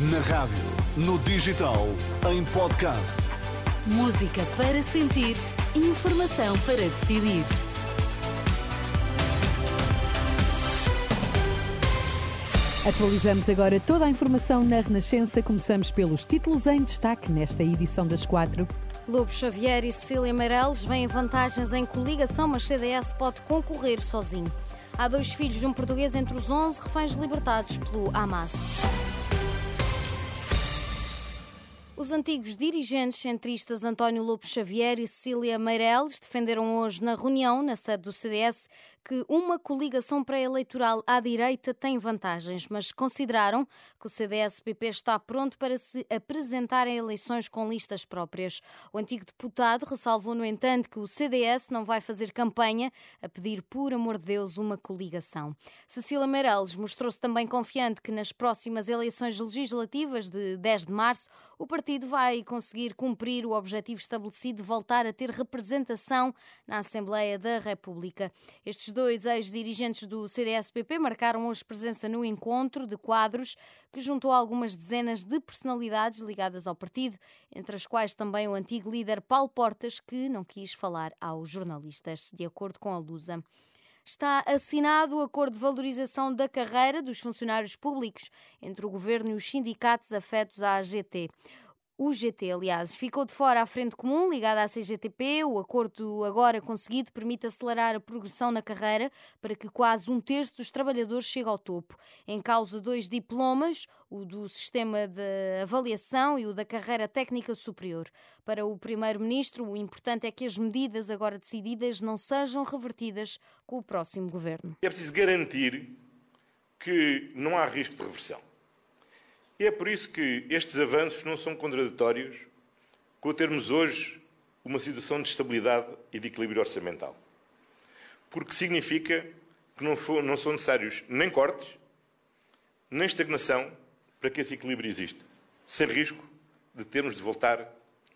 Na rádio, no digital, em podcast. Música para sentir, informação para decidir. Atualizamos agora toda a informação na Renascença. Começamos pelos títulos em destaque nesta edição das quatro. Lobo Xavier e Cecília Meirelles vêm vantagens em coligação, mas CDS pode concorrer sozinho. Há dois filhos de um português entre os 11 reféns libertados pelo Hamas. Os antigos dirigentes centristas António Lobo Xavier e Cecília Meirelles defenderam hoje na reunião na sede do CDS que uma coligação pré-eleitoral à direita tem vantagens, mas consideraram que o CDS-PP está pronto para se apresentar em eleições com listas próprias. O antigo deputado ressalvou, no entanto, que o CDS não vai fazer campanha a pedir, por amor de Deus, uma coligação. Cecília Meirelles mostrou-se também confiante que nas próximas eleições legislativas de 10 de março o partido vai conseguir cumprir o objetivo estabelecido de voltar a ter representação na Assembleia da República. Estes dois ex-dirigentes do CDS-PP marcaram hoje presença no encontro de quadros que juntou algumas dezenas de personalidades ligadas ao partido, entre as quais também o antigo líder Paulo Portas, que não quis falar aos jornalistas, de acordo com a Lusa está assinado o acordo de valorização da carreira dos funcionários públicos entre o governo e os sindicatos afetos à AGT. O GT, aliás, ficou de fora a frente comum ligada à CGTP. O acordo agora conseguido permite acelerar a progressão na carreira para que quase um terço dos trabalhadores chegue ao topo. Em causa dois diplomas, o do sistema de avaliação e o da carreira técnica superior. Para o primeiro-ministro, o importante é que as medidas agora decididas não sejam revertidas com o próximo governo. É preciso garantir que não há risco de reversão. E é por isso que estes avanços não são contraditórios com termos hoje uma situação de estabilidade e de equilíbrio orçamental. Porque significa que não, for, não são necessários nem cortes, nem estagnação para que esse equilíbrio exista, sem risco de termos de voltar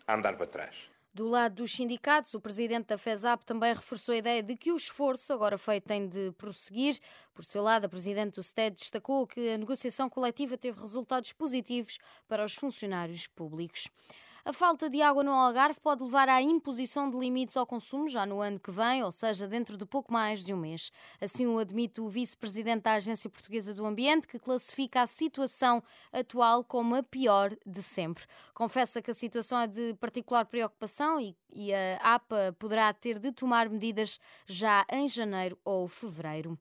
a andar para trás. Do lado dos sindicatos, o presidente da FESAP também reforçou a ideia de que o esforço agora feito tem de prosseguir. Por seu lado, a presidente do STED destacou que a negociação coletiva teve resultados positivos para os funcionários públicos. A falta de água no Algarve pode levar à imposição de limites ao consumo já no ano que vem, ou seja, dentro de pouco mais de um mês. Assim o admite o vice-presidente da Agência Portuguesa do Ambiente, que classifica a situação atual como a pior de sempre. Confessa que a situação é de particular preocupação e, e a APA poderá ter de tomar medidas já em janeiro ou fevereiro.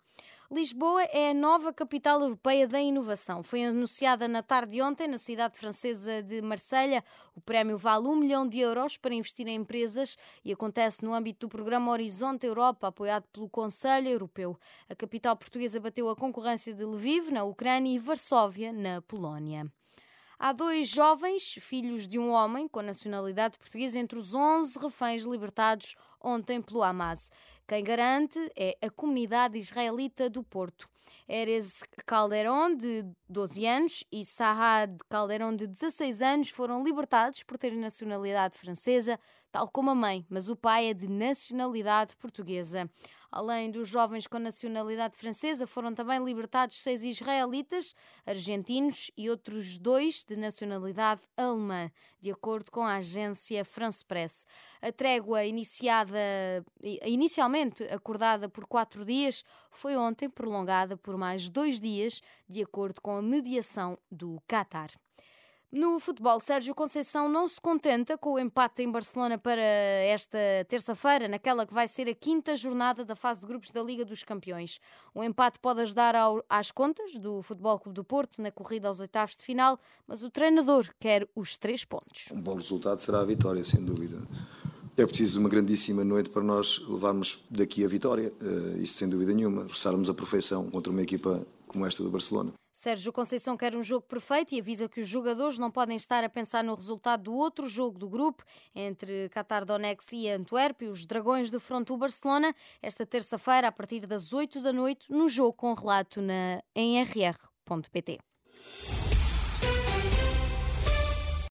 Lisboa é a nova capital europeia da inovação. Foi anunciada na tarde de ontem na cidade francesa de Marselha. O prémio vale um milhão de euros para investir em empresas e acontece no âmbito do programa Horizonte Europa, apoiado pelo Conselho Europeu. A capital portuguesa bateu a concorrência de Lviv, na Ucrânia, e Varsóvia, na Polónia. Há dois jovens, filhos de um homem com nacionalidade portuguesa, entre os 11 reféns libertados ontem pelo Hamas. Quem garante é a comunidade israelita do Porto. Erez Calderon, de 12 anos, e Sahad Calderon, de 16 anos, foram libertados por terem nacionalidade francesa, tal como a mãe, mas o pai é de nacionalidade portuguesa. Além dos jovens com nacionalidade francesa, foram também libertados seis israelitas, argentinos e outros dois de nacionalidade alemã, de acordo com a agência France Press. A trégua iniciada, inicialmente acordada por quatro dias, foi ontem prolongada por mais dois dias, de acordo com a mediação do Qatar. No futebol, Sérgio Conceição não se contenta com o empate em Barcelona para esta terça-feira, naquela que vai ser a quinta jornada da fase de grupos da Liga dos Campeões. O empate pode ajudar ao, às contas do Futebol Clube do Porto na corrida aos oitavos de final, mas o treinador quer os três pontos. Um bom resultado será a vitória, sem dúvida. É preciso uma grandíssima noite para nós levarmos daqui a vitória, uh, isso sem dúvida nenhuma, roçarmos a perfeição contra uma equipa como esta do Barcelona. Sérgio Conceição quer um jogo perfeito e avisa que os jogadores não podem estar a pensar no resultado do outro jogo do grupo entre Qatar Donetsk e Antuérpia, os Dragões de Fronto Barcelona, esta terça-feira a partir das 8 da noite, no jogo com relato na, em rr.pt.